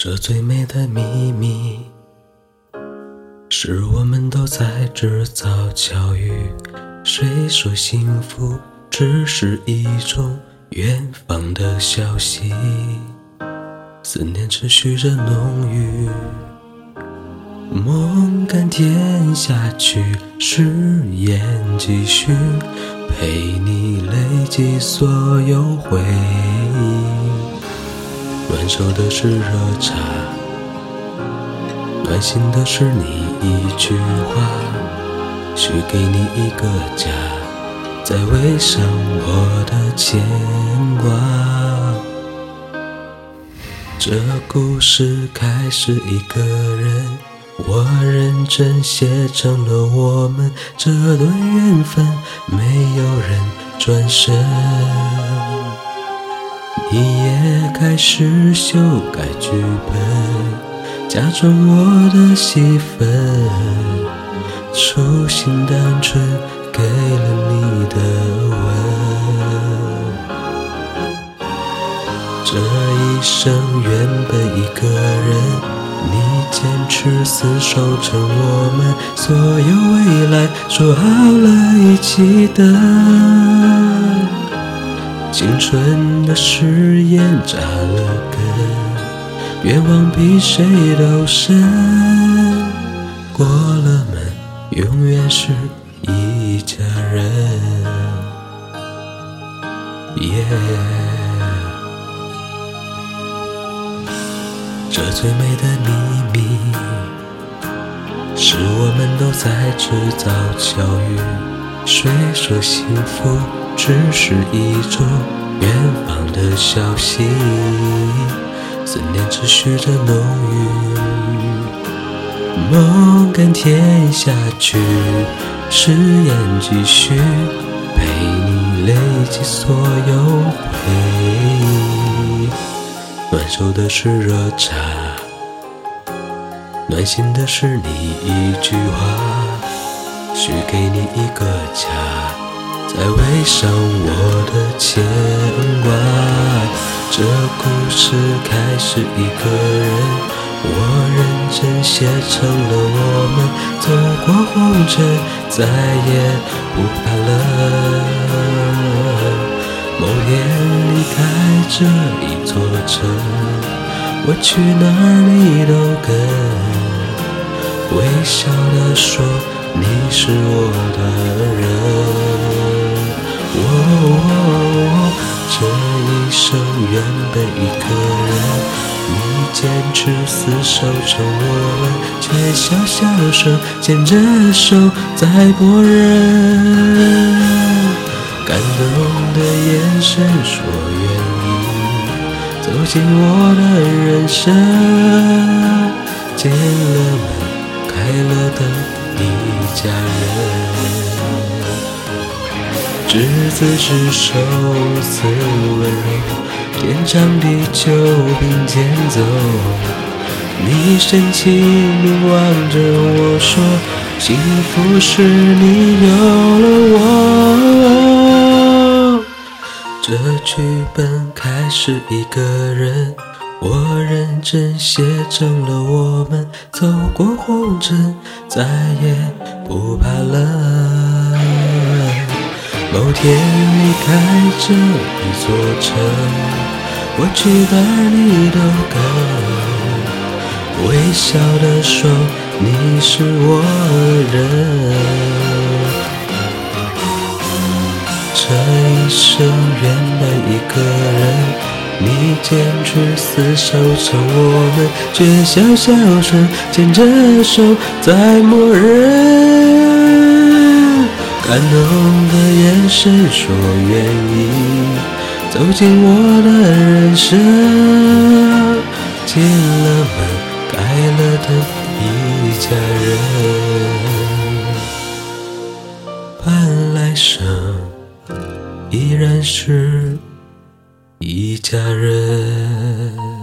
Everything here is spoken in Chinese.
这最美的秘密，是我们都在制造巧遇。谁说幸福只是一种远方的消息？思念持续着浓郁，梦甘甜下去，誓言继续，陪你累积所有回忆。暖手的是热茶，暖心的是你一句话，许给你一个家，在微上我的牵挂。这故事开始一个人，我认真写成了我们这段缘分，没有人转身。你也开始修改剧本，假装我的戏份，初心单纯给了你的吻。这一生原本一个人，你坚持厮守成我们所有未来，说好了一起等。青春的誓言扎了根，愿望比谁都深。过了门，永远是一家人。耶这最美的秘密，是我们都在制造巧遇。谁说幸福？只是一种远方的消息，思念持续着浓郁，梦甘甜下去，誓言继续，陪你累积所有回忆。暖手的是热茶，暖心的是你一句话，许给你一个家。再围上我的牵挂，这故事开始一个人，我认真写成了我们走过红尘，再也不怕冷。某天离开这一座城，我去哪儿你都跟，微笑的说你是我的人。哦，这一生原本一个人，你坚持厮守成我们，却笑笑说牵着手在默认。感动的眼神说愿意走进我的人生，进了门，开了灯，一家人。执子之手，如此温柔，天长地久并肩走。你深情凝望着我说，幸福是你有了我。这剧本开始一个人，我认真写成了我们走过红尘，再也不怕冷。某天离开这一座城，我去哪你都跟，微笑的说你是我人。这一生原本一个人，你坚持厮守成我们，却笑笑说牵着手在默认。感动的眼神说愿意走进我的人生，进了门，开了灯，一家人，盼来生依然是一家人。